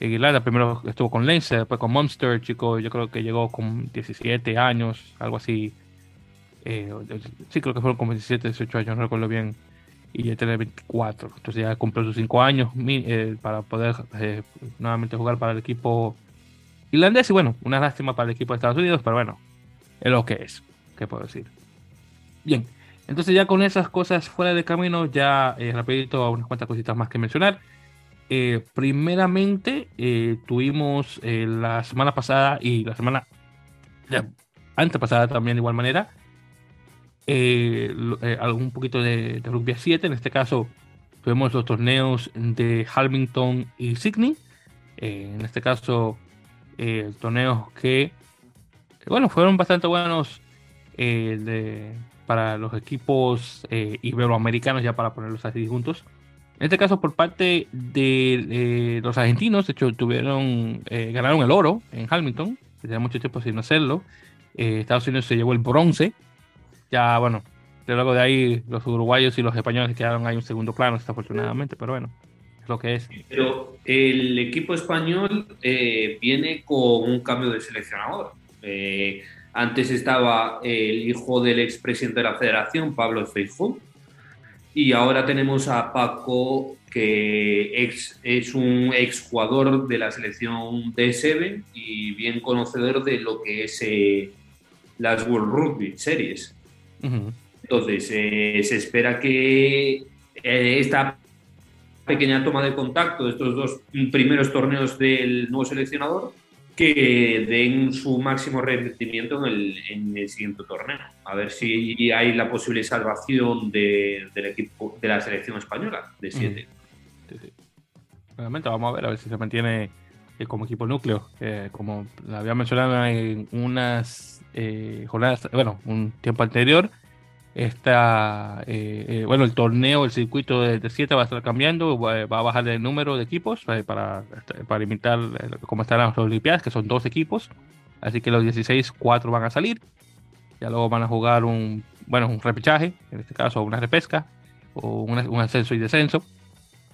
en Irlanda. Primero estuvo con Leinster, después con Munster, chico, yo creo que llegó con 17 años, algo así eh, sí, creo que fueron como 17, 18 años, no recuerdo bien. Y ya tiene 24. Entonces ya cumplió sus 5 años eh, para poder eh, nuevamente jugar para el equipo irlandés. Y bueno, una lástima para el equipo de Estados Unidos, pero bueno, es lo que es. ¿Qué puedo decir? Bien, entonces ya con esas cosas fuera de camino, ya rapidito unas cuantas cositas más que mencionar. primeramente, tuvimos la semana pasada y la semana antes pasada también de igual manera eh, eh, algún poquito de, rugby a 7. En este caso, tuvimos los torneos de Halmington y Sydney. Eh, en este caso, torneos que, bueno, fueron bastante buenos para los equipos iberoamericanos, ya para ponerlos así juntos. En este caso, por parte de los argentinos, de hecho, tuvieron, ganaron el oro en Hamilton, que tenía mucho tiempo sin hacerlo. Estados Unidos se llevó el bronce ya, bueno, luego de ahí los uruguayos y los españoles quedaron ahí un segundo plano, desafortunadamente, pero bueno, es lo que es.
Pero el equipo español eh, viene con un cambio de seleccionador. Eh, antes estaba el hijo del expresidente de la federación, Pablo Feijó, y ahora tenemos a Paco, que es un exjugador de la selección de Seven y bien conocedor de lo que es eh, las World Rugby Series. Entonces, eh, se espera que eh, esta pequeña toma de contacto de estos dos primeros torneos del nuevo seleccionador que den su máximo rendimiento en el, en el siguiente torneo. A ver si hay la posible salvación de, del equipo de la selección española de 7. Sí, sí.
Realmente vamos a ver a ver si se mantiene eh, como equipo núcleo, como lo había mencionado en unas eh, jornadas, bueno, un tiempo anterior, está, eh, eh, bueno, el torneo, el circuito de 7 va a estar cambiando, va, a bajar el número de equipos eh, para, para imitar cómo están las Olimpiadas, que son dos equipos. Así que los 16, 4 van a salir. Ya luego van a jugar un, bueno, un repechaje, en este caso una repesca, o un ascenso y descenso,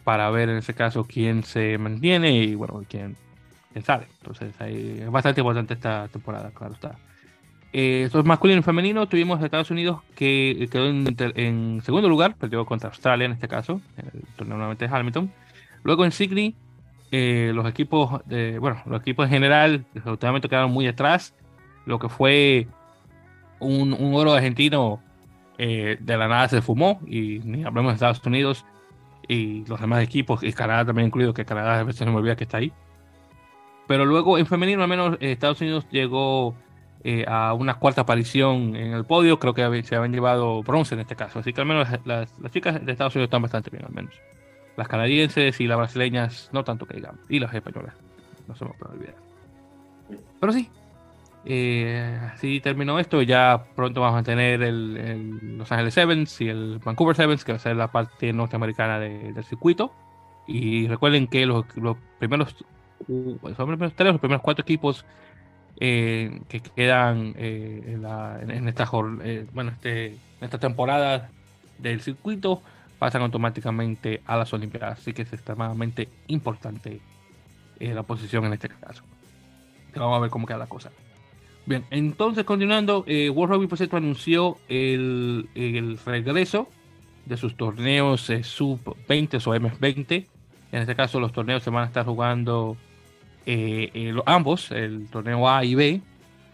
para ver en este caso quién se mantiene y, bueno, quién, quién sale. Entonces, ahí es bastante importante esta temporada, claro está. Eh, es masculino y femenino tuvimos a Estados Unidos que quedó en, segundo lugar, perdió contra Australia en este caso, el torneo nuevamente de Hamilton. Luego en Sydney, eh, los equipos, de, bueno, los equipos en general, últimamente quedaron muy atrás. Lo que fue un, oro argentino eh, de la nada se fumó, y ni hablamos de Estados Unidos y los demás equipos, y Canadá también incluido, que Canadá a veces se me olvida que está ahí. Pero luego en femenino, al menos Estados Unidos llegó eh, a una cuarta aparición en el podio. Creo que se habían llevado bronce en este caso. Así que al menos las, chicas de Estados Unidos están bastante bien, al menos. Las canadienses y las brasileñas, no tanto que digamos. Y las españolas, no se me puede olvidar. Pero sí, eh, así terminó esto. Ya pronto vamos a tener el, Los Ángeles Sevens y el Vancouver Sevens, que va a ser la parte norteamericana del circuito. Y recuerden que los, los primeros, uh, los primeros tres, los primeros cuatro equipos eh, que quedan eh, en, esta, eh, bueno, este, en esta temporada del circuito pasan automáticamente a las Olimpiadas. Así que es extremadamente importante la posición en este caso. Vamos a ver cómo queda la cosa. Bien, entonces continuando, World Rugby por anunció el, el, regreso de sus torneos sub-20 o MS-20. En este caso los torneos se van a estar jugando eh, eh, ambos, el torneo A y B,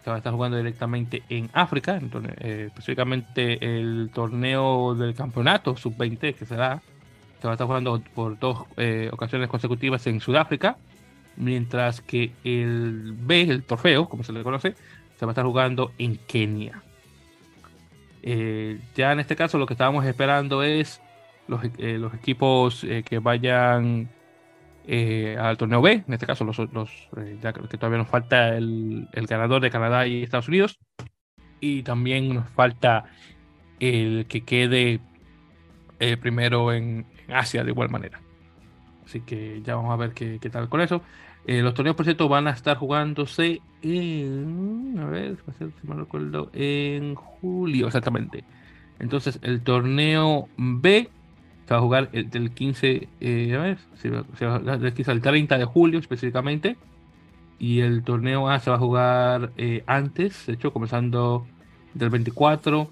se va a estar jugando directamente en África, eh, específicamente el torneo del campeonato sub-20 que se da, se va a estar jugando por dos ocasiones consecutivas en Sudáfrica, mientras que el B, el trofeo, como se le conoce, se va a estar jugando en Kenia. ya en este caso lo que estábamos esperando es los, los equipos que vayan eh, al torneo B, en este caso los, eh, ya que todavía nos falta el, el, ganador de Canadá y Estados Unidos y también nos falta el que quede eh, primero en, Asia de igual manera. Así que ya vamos a ver qué, qué tal con eso. los torneos, por cierto, van a estar jugándose en. A ver, si me recuerdo. En julio, exactamente. Entonces, el torneo B se va a jugar el, del 15, eh, a ver, se va, del 15 al 30 de julio específicamente. Y el torneo A se va a jugar eh, antes, de hecho, comenzando del 24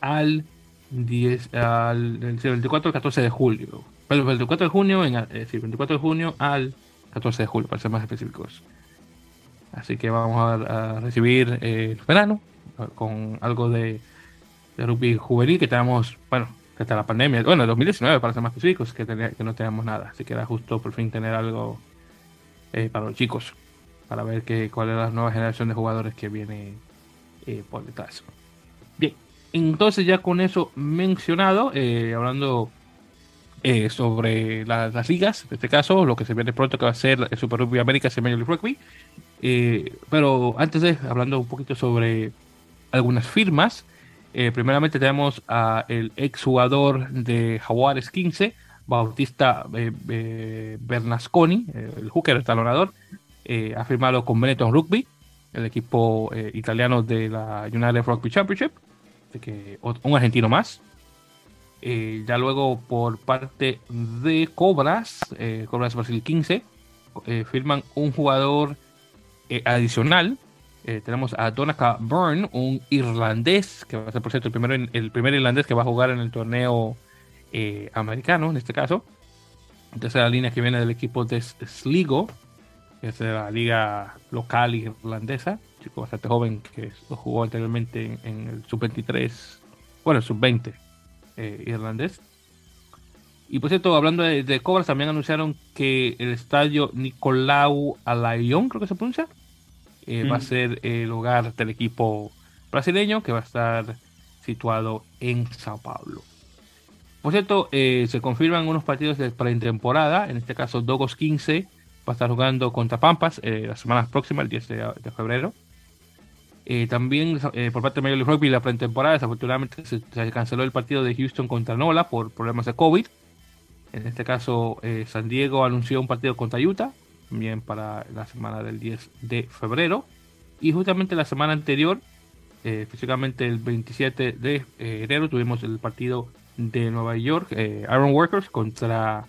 al 10, al, 24 al 14 de julio. Pero el 24 de junio, en, eh, 24 de junio al 14 de julio, para ser más específicos. Así que vamos a, recibir el verano con algo de, de rugby juvenil que tenemos, bueno, hasta la pandemia, bueno, 2019 para ser más específicos, que, que no teníamos nada, así que era justo por fin tener algo eh, para los chicos, para ver que, cuál es la nueva generación de jugadores que viene eh, por detrás. Bien, entonces ya con eso mencionado, eh, hablando sobre las ligas, en este caso, lo que se viene pronto que va a ser el Super Rugby América y Major League Rugby, pero antes de, hablando un poquito sobre algunas firmas, eh, primeramente tenemos a el exjugador de Jaguares 15, Bautista eh, eh, Bernasconi, el hooker, el talonador, ha firmado con Benetton Rugby, el equipo italiano de la United Rugby Championship, así que un argentino más. ya luego por parte de Cobras, Cobras Brasil 15, firman un jugador adicional eh, tenemos a Donaka Byrne, un irlandés, que va a ser, por cierto, el, primero, el primer irlandés que va a jugar en el torneo eh, americano, en este caso. La línea que viene del equipo de Sligo, que es de la liga local irlandesa, chico bastante joven que jugó anteriormente en, el sub-23, bueno, el sub-20 eh, irlandés. Y por cierto, hablando de, de, Cobras, también anunciaron que el estadio Nicolau Alayon, creo que se pronuncia, eh, va a ser el hogar del equipo brasileño que va a estar situado en Sao Paulo. Por cierto, eh, se confirman unos partidos de pretemporada, en este caso Dogos 15 va a estar jugando contra Pampas eh, la semana próxima, el 10 de, febrero. también por parte de Major League Rugby la pretemporada, desafortunadamente se, se, canceló el partido de Houston contra Nola por problemas de COVID. En este caso, San Diego anunció un partido contra Utah también para la semana del 10 de febrero. Y justamente la semana anterior, eh, físicamente el 27 de eh, enero, tuvimos el partido de Nueva York, eh, Iron Workers contra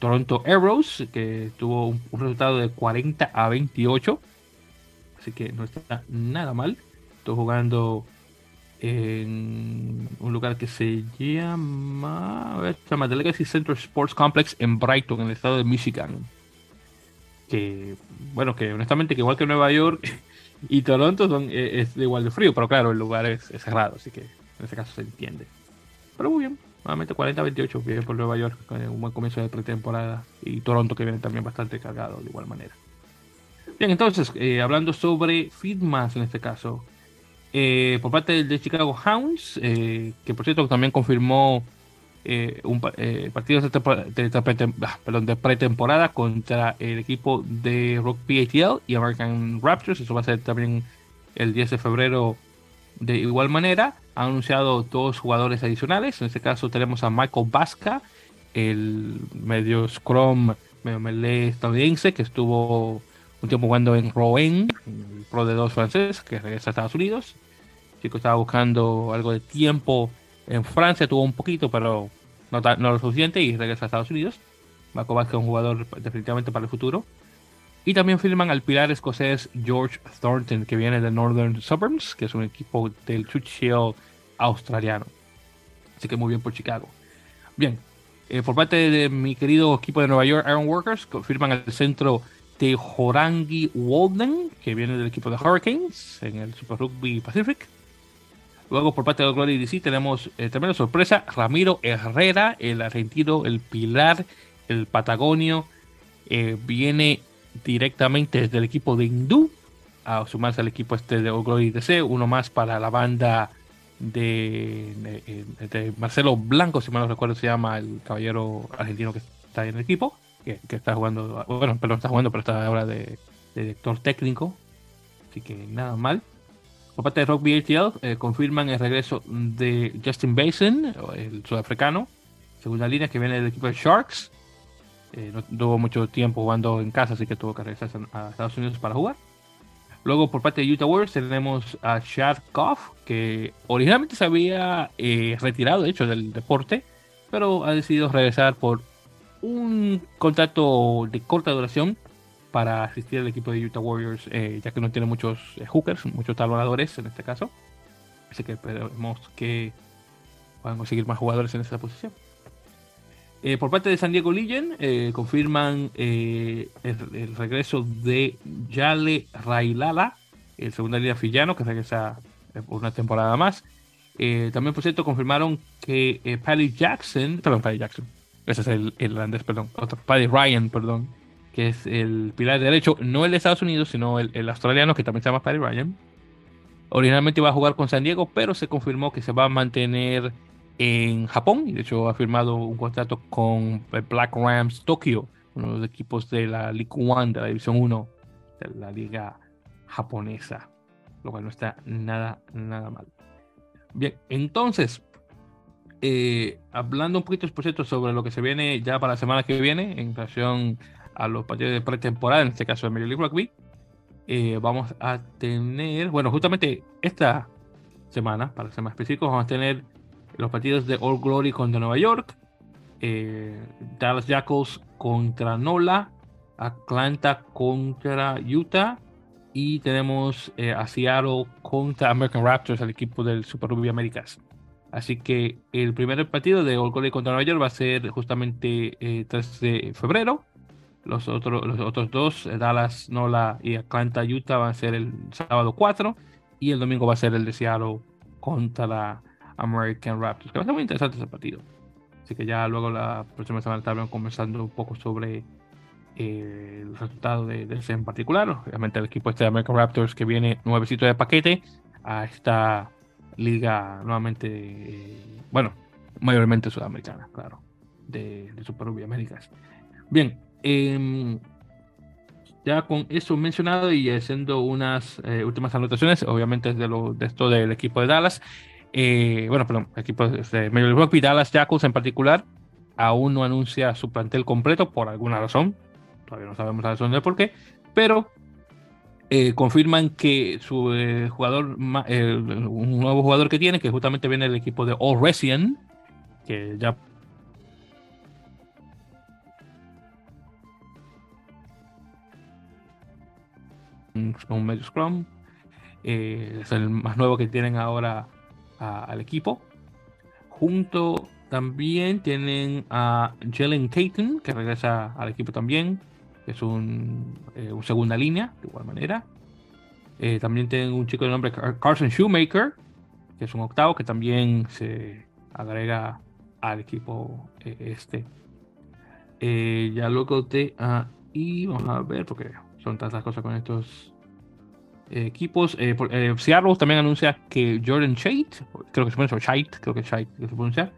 Toronto Arrows, que tuvo un, resultado de 40 a 28. Así que no está nada mal. Estoy jugando en un lugar que se llama, llama The Legacy Center Sports Complex en Brighton, en el estado de Michigan que, bueno, que honestamente, que igual que Nueva York y Toronto son, eh, es, igual de frío, pero claro, el lugar es, cerrado, así que en ese caso se entiende. Pero muy bien, nuevamente 40-28, bien por Nueva York, con un buen comienzo de pretemporada, y Toronto que viene también bastante cargado de igual manera. Bien, entonces, eh, hablando sobre Fitmas en este caso, eh, por parte de Chicago Hounds, que por cierto también confirmó eh, un eh, partido de, ah, de, pretemporada contra el equipo de Rock PATL y American Raptors. Eso va a ser también el 10 de febrero de igual manera. Ha anunciado dos jugadores adicionales. En este caso tenemos a Michael Vasca, el medio Scrum medio melee estadounidense que estuvo un tiempo jugando en Rouen, el Pro de dos francés, que regresa a Estados Unidos. Chico estaba buscando algo de tiempo en Francia, tuvo un poquito, pero no, lo suficiente y regresa a Estados Unidos. Marco Vázquez es un jugador definitivamente para el futuro. Y también firman al pilar escocés George Thornton, que viene de Northern Suburbs, que es un equipo del Churchill australiano. Así que muy bien por Chicago. Bien, eh, por parte de mi querido equipo de Nueva York, Iron Workers, firman al centro de Jorangi Walden, que viene del equipo de Hurricanes en el Super Rugby Pacific. Luego, por parte de Glory DC, tenemos eh, también sorpresa: Ramiro Herrera, el argentino, el pilar, el patagonio, eh, viene directamente desde el equipo de Hindú a sumarse al equipo este de Glory DC, uno más para la banda de, de, Marcelo Blanco, si mal no recuerdo, se llama el caballero argentino que está en el equipo, que, está jugando, bueno, pero no está jugando, pero está ahora de director técnico, así que nada mal. Por parte de Rock BHL, eh, confirman el regreso de Justin Basin, el sudafricano, segunda línea que viene del equipo de Sharks. Eh, no tuvo mucho tiempo jugando en casa, así que tuvo que regresar a Estados Unidos para jugar. Luego, por parte de Utah Warriors, tenemos a Chad Koff, que originalmente se había eh, retirado, de hecho, del deporte, pero ha decidido regresar por un contrato de corta duración para asistir al equipo de Utah Warriors, eh, ya que no tiene muchos eh, hookers, muchos talonadores en este caso. Así que esperemos que puedan conseguir más jugadores en esa posición. Eh, por parte de San Diego Legion, confirman el, regreso de Yale Railala, el segunda línea fillano, que regresa por una temporada más. también, por cierto, confirmaron que Paddy Jackson, perdón, Paddy Jackson, ese es el, el irlandés, perdón, otro, Paddy Ryan, perdón, que es el pilar derecho, no el de Estados Unidos, sino el, australiano, que también se llama Paddy Ryan. Originalmente iba a jugar con San Diego, pero se confirmó que se va a mantener en Japón. De hecho ha firmado un contrato con Black Rams Tokyo, uno de los equipos de la League One, de la División 1 de la liga japonesa. Lo cual no está nada, nada mal. Bien, entonces, eh, hablando un poquito, por sobre lo que se viene ya para la semana que viene en relación a los partidos de pretemporada, en este caso de Major League Rugby, eh, vamos a tener, bueno, justamente esta semana, para ser más específicos, vamos a tener los partidos de All Glory contra Nueva York, eh, Dallas Jackals contra Nola, Atlanta contra Utah y tenemos eh, a Seattle contra American Raptors, el equipo del Super Rugby Américas. Así que el primer partido de All Glory contra Nueva York va a ser justamente 3 de febrero los otros, los otros dos, eh, Dallas, Nola y Atlanta, Utah, van a ser el sábado 4 y el domingo va a ser el de Seattle contra la American Raptors, que va a ser muy interesante ese partido. Así que ya luego la próxima semana estaremos conversando un poco sobre eh, el resultado de, ese en particular. Obviamente el equipo este de American Raptors que viene nuevecito de paquete a esta liga nuevamente, eh, bueno, mayormente sudamericana, claro, de, de Super Américas. Bien, em, ya con eso mencionado y haciendo unas eh, últimas anotaciones, obviamente de, lo, de esto del equipo de Dallas, bueno, perdón, equipo de Major Rugby, Dallas Jackals en particular, aún no anuncia su plantel completo por alguna razón, todavía no sabemos la razón de por qué, pero eh, confirman que su eh, jugador, un nuevo jugador que tiene, que justamente viene del equipo de All Resian, que ya un medio scrum, eh, es el más nuevo que tienen ahora al equipo. Junto también tienen a Jalen Caton, que regresa al equipo también es un, eh, segunda línea, de igual manera. Eh, también tienen un chico de nombre Carson Shoemaker, que es un octavo, que también se agrega al equipo este. ya luego de ahí, vamos a ver, porque son tantas cosas con estos equipos. Seattle también anuncia que Jordan Chait, creo que se pronuncia Chait, creo que Chait que se pronuncia,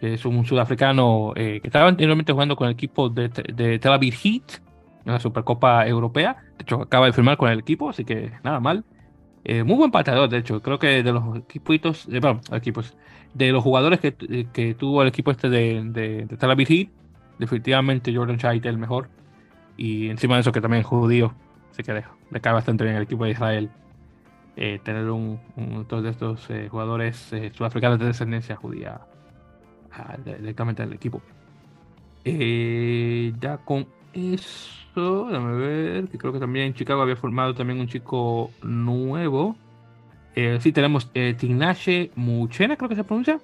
que es un sudafricano que estaba anteriormente jugando con el equipo de, de Tel Aviv Heat, en la Supercopa Europea. De hecho, acaba de firmar con el equipo, así que nada mal. Eh, muy buen pateador, de hecho. Creo que de los equipitos, de, bueno, equipos, de los jugadores que, que, tuvo el equipo este de, de, de Tel Aviv definitivamente Jordan Chait es el mejor. Y encima de eso, que también es judío, así que le, cae bastante bien el equipo de Israel. Eh, tener un, todos estos eh, jugadores sudafricanos de descendencia judía ah, directamente del equipo. ya con eso déjame ver, que creo que también en Chicago había formado también un chico nuevo. Eh, sí, tenemos eh, Tinashe Muchena, creo que se pronuncia.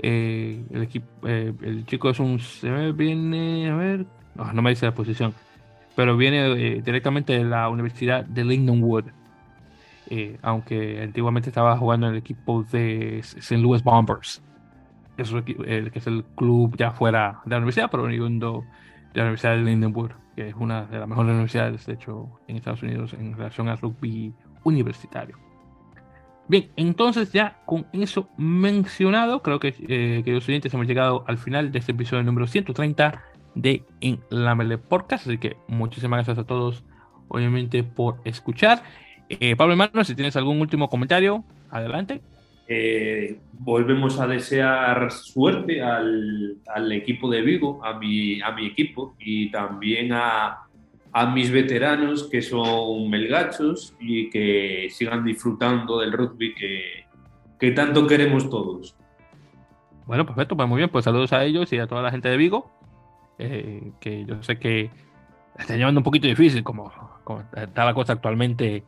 Eh, el, eh, chico es un. Se viene. A ver. No, me dice la posición. Pero viene directamente de la Universidad de Lindenwood. aunque antiguamente estaba jugando en el equipo de St. Louis Bombers. Es el, que es el club ya fuera de la universidad, pero veniendo de la Universidad de Lindenwood que es una de las mejores universidades, de hecho, en Estados Unidos en relación al rugby universitario. Bien, entonces ya con eso mencionado, creo que, eh, queridos oyentes, hemos llegado al final de este episodio número 130 de En la Mele Podcast. Así que muchísimas gracias a todos, obviamente, por escuchar. Eh, Pablo Hermano, si tienes algún último comentario, adelante.
Eh, volvemos a desear suerte al, equipo de Vigo, a mi, a mi equipo y también a, mis veteranos que son melgachos y que sigan disfrutando del rugby que, que tanto queremos todos.
Bueno, perfecto, pues muy bien, pues saludos a ellos y a toda la gente de Vigo, eh, que yo sé que está llevando un poquito difícil como, como está la cosa actualmente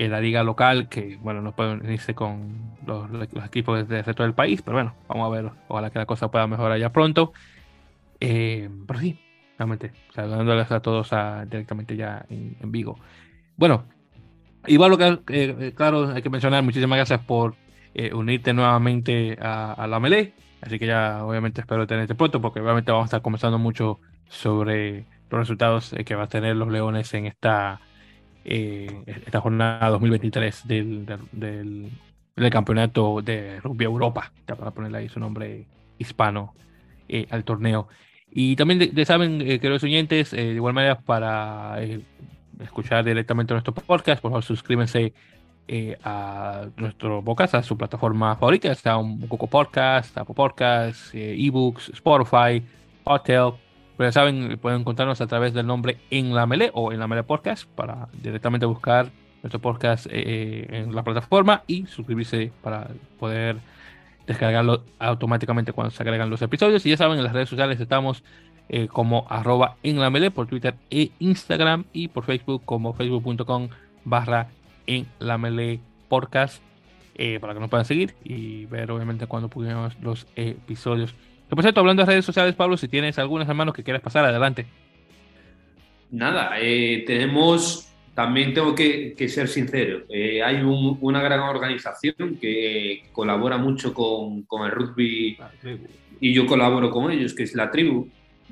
en la liga local, que bueno, no pueden irse con los, equipos del resto del país, pero bueno, vamos a ver, ojalá que la cosa pueda mejorar ya pronto. Eh, pero sí, realmente, saludándoles a todos directamente ya en, Vigo. Bueno, igual eh, eh, claro, hay que mencionar, muchísimas gracias por unirte nuevamente a, la Melee, así que ya obviamente espero tenerte pronto, porque obviamente vamos a estar conversando mucho sobre los resultados que va a tener los Leones en esta eh, esta jornada 2023 del, del, campeonato de rugby Europa, para ponerle ahí su nombre hispano eh, al torneo. Y también ya saben, eh, queridos oyentes, de igual manera para escuchar directamente nuestro podcast, por favor suscríbanse a nuestro podcast, a su plataforma favorita, sea un Google Podcast, Apple Podcast, eBooks, Spotify, Hotel pero ya saben, pueden encontrarnos a través del nombre En la Mele o En la Mele Podcast para directamente buscar nuestro podcast eh, eh, en la plataforma y suscribirse para poder descargarlo automáticamente cuando se agregan los episodios. Y ya saben, en las redes sociales estamos eh, como arroba en la mele por Twitter e Instagram y por Facebook como facebook.com barra en la mele podcast para que nos puedan seguir y ver obviamente cuando publicamos los episodios por cierto, hablando de redes sociales, Pablo, si tienes algunas hermanos que quieras pasar, adelante.
Nada, eh, tenemos, también tengo que, ser sincero, eh, hay una gran organización que colabora mucho con, el rugby y yo colaboro con ellos, que es la tribu.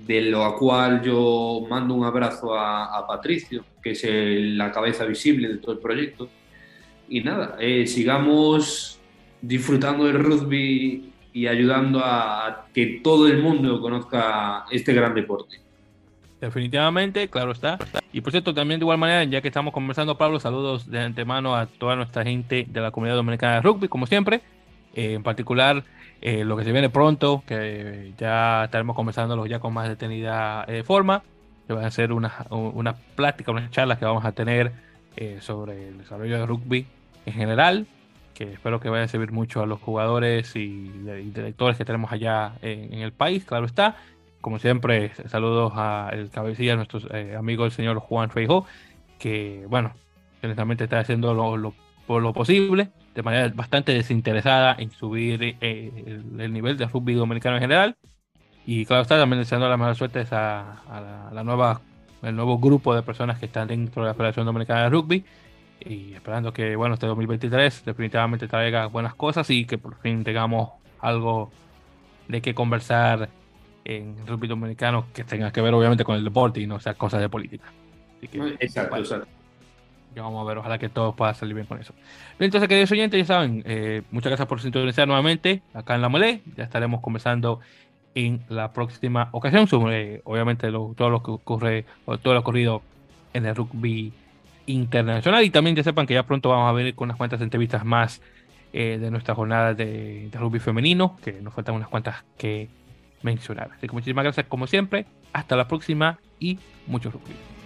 De lo cual yo mando un abrazo a, Patricio, que es la cabeza visible de todo el proyecto. Y nada, eh, sigamos disfrutando del rugby y ayudando a que todo el mundo conozca este gran deporte.
Definitivamente, claro está. Y por cierto, también de igual manera, ya que estamos conversando, Pablo, saludos de antemano a toda nuestra gente de la comunidad dominicana de rugby, como siempre. Eh, en particular, eh, lo que se viene pronto, que ya estaremos conversando ya con más detenida eh, forma, que van a ser una, una plática, unas charlas que vamos a tener sobre el desarrollo de rugby en general, que espero que vaya a servir mucho a los jugadores y, directores que tenemos allá en, el país, claro está. Como siempre, saludos al cabecilla, a nuestros amigos, el señor Juan Feijo, que, bueno, honestamente está haciendo lo, lo, lo posible de manera bastante desinteresada en subir eh, el, nivel de rugby dominicano en general. Y claro está, también deseando la mejor suerte a, la, nueva, el nuevo grupo de personas que están dentro de la Federación Dominicana de Rugby. Y esperando que bueno, este 2023 definitivamente traiga buenas cosas y que por fin tengamos algo de qué conversar en rugby dominicano que tenga que ver obviamente con el deporte y no sea cosas de política.
exacto, exacto
vamos a ver, ojalá que todo pueda salir bien con eso. entonces, queridos oyentes, ya saben, eh, muchas gracias por sintonizar nuevamente acá en La Mole. Ya estaremos conversando en la próxima ocasión sobre, obviamente, todo lo que ocurre, todo lo ocurrido en el rugby internacional. Y también ya sepan que ya pronto vamos a venir con unas cuantas entrevistas más eh, de nuestra jornada de, de, rugby femenino, que nos faltan unas cuantas que mencionar. Así que muchísimas gracias como siempre. Hasta la próxima y mucho rugby.